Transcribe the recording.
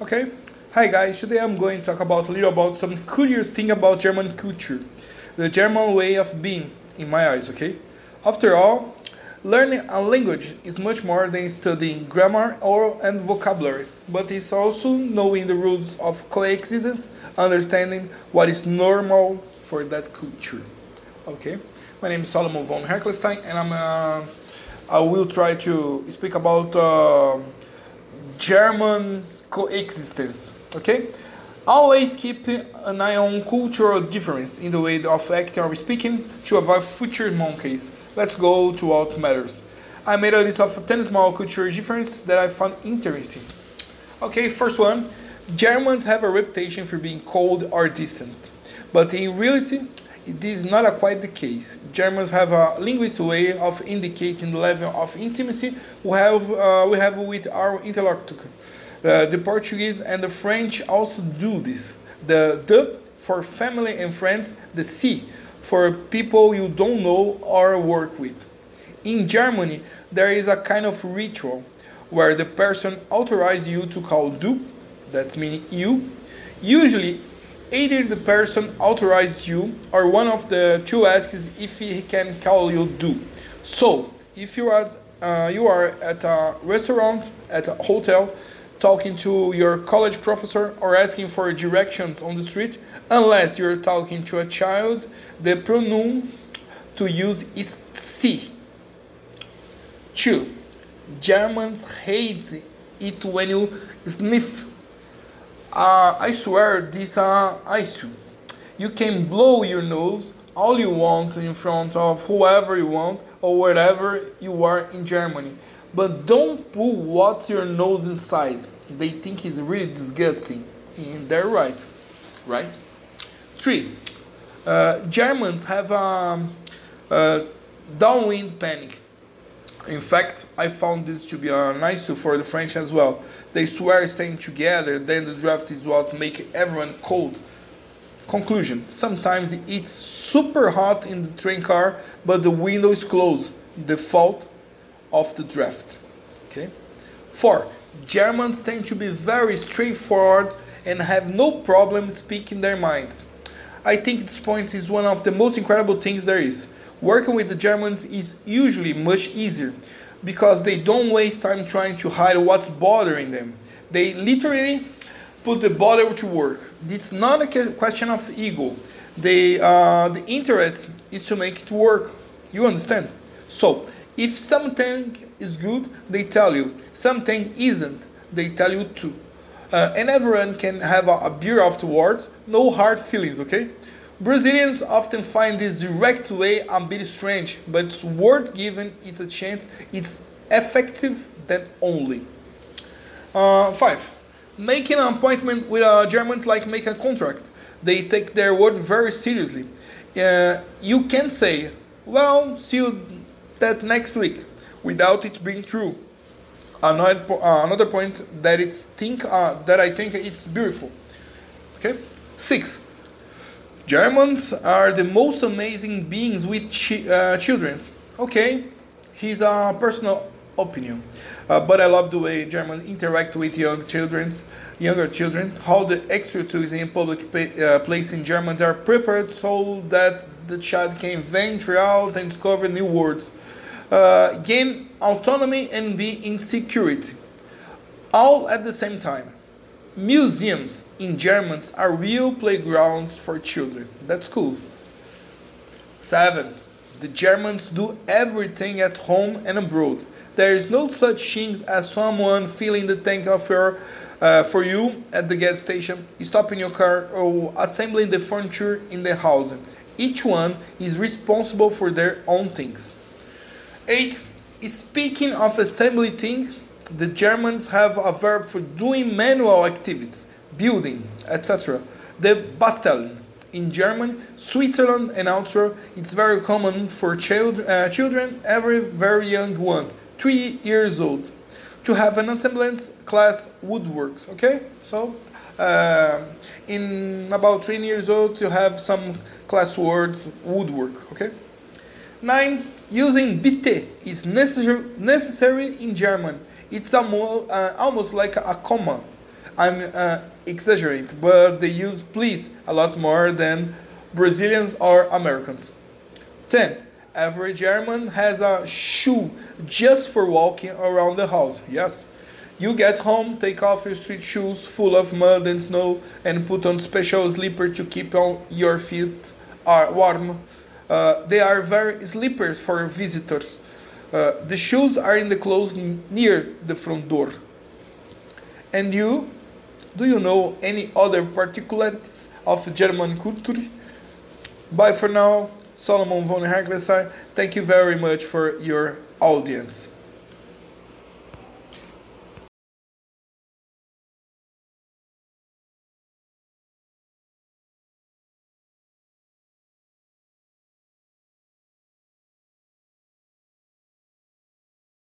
Okay, hi guys. Today I'm going to talk about a little about some curious thing about German culture, the German way of being, in my eyes. Okay, after all, learning a language is much more than studying grammar or and vocabulary, but it's also knowing the rules of coexistence, understanding what is normal for that culture. Okay, my name is Solomon von Herkelstein, and I'm uh, I will try to speak about uh, German coexistence. Okay, always keep an eye on cultural difference in the way of acting or speaking to avoid future monkeys. Let's go to what matters. I made a list of 10 small cultural differences that I found interesting. Okay, first one Germans have a reputation for being cold or distant, but in reality, this is not quite the case. Germans have a linguistic way of indicating the level of intimacy we have, uh, we have with our interlocutor. Uh, the Portuguese and the French also do this. The the for family and friends, the Sie for people you don't know or work with. In Germany, there is a kind of ritual where the person authorizes you to call du, that's meaning you. Usually, either the person authorizes you or one of the two asks if he can call you du. So, if you are uh, you are at a restaurant, at a hotel, talking to your college professor or asking for directions on the street, unless you're talking to a child, the pronoun to use is sie. Two, Germans hate it when you sniff. Uh, I swear this uh, ice. You can blow your nose all you want in front of whoever you want or wherever you are in Germany. But don't put what's your nose inside. They think it's really disgusting. And they're right. Right? Three. Uh, Germans have um, uh, downwind panic. In fact, I found this to be a nice for the French as well. They swear staying together, then the draft is what make everyone cold. Conclusion: Sometimes it's super hot in the train car, but the window is closed. The fault of the draft. Okay. Four. Germans tend to be very straightforward and have no problem speaking their minds. I think this point is one of the most incredible things there is. Working with the Germans is usually much easier because they don't waste time trying to hide what's bothering them. They literally put the bother to work. It's not a question of ego. They, uh, the interest is to make it work. You understand? So, if something is good, they tell you. Something isn't, they tell you too. Uh, and everyone can have a, a beer afterwards. No hard feelings, okay? Brazilians often find this direct way a bit strange, but it's worth giving it a chance. It's effective than only. Uh, five, making an appointment with a Germans like making a contract. They take their word very seriously. Uh, you can say, "Well, see you that next week," without it being true. Another, uh, another point that it's think uh, that I think it's beautiful. Okay, six. Germans are the most amazing beings with chi- uh, children. Okay, he's a personal opinion, uh, but I love the way Germans interact with young children, younger children. How the extra toys in public pa- place in Germans are prepared so that the child can venture out and discover new words, uh, gain autonomy and be in security, all at the same time. Museums in Germany are real playgrounds for children. That's cool. Seven. The Germans do everything at home and abroad. There is no such thing as someone filling the tank of your, uh, for you at the gas station, stopping your car, or assembling the furniture in the house. Each one is responsible for their own things. 8. Speaking of assembly things, the Germans have a verb for doing manual activities, building, etc. The basteln. In German, Switzerland, and Austria, it's very common for child, uh, children, every very young ones, three years old, to have an assembly class woodworks. Okay, so uh, in about three years old, you have some class words woodwork. Okay. Nine. Using bitte is necessary necessary in German. It's almost, uh, almost like a comma. I'm uh, exaggerating, but they use please a lot more than Brazilians or Americans. 10. Every German has a shoe just for walking around the house. Yes. You get home, take off your street shoes full of mud and snow, and put on special slippers to keep on your feet are warm. Uh, they are very slippers for visitors. Uh, the shoes are in the clothes near the front door. And you, do you know any other particularities of German culture? Bye for now. Solomon von Haglesai, thank you very much for your audience.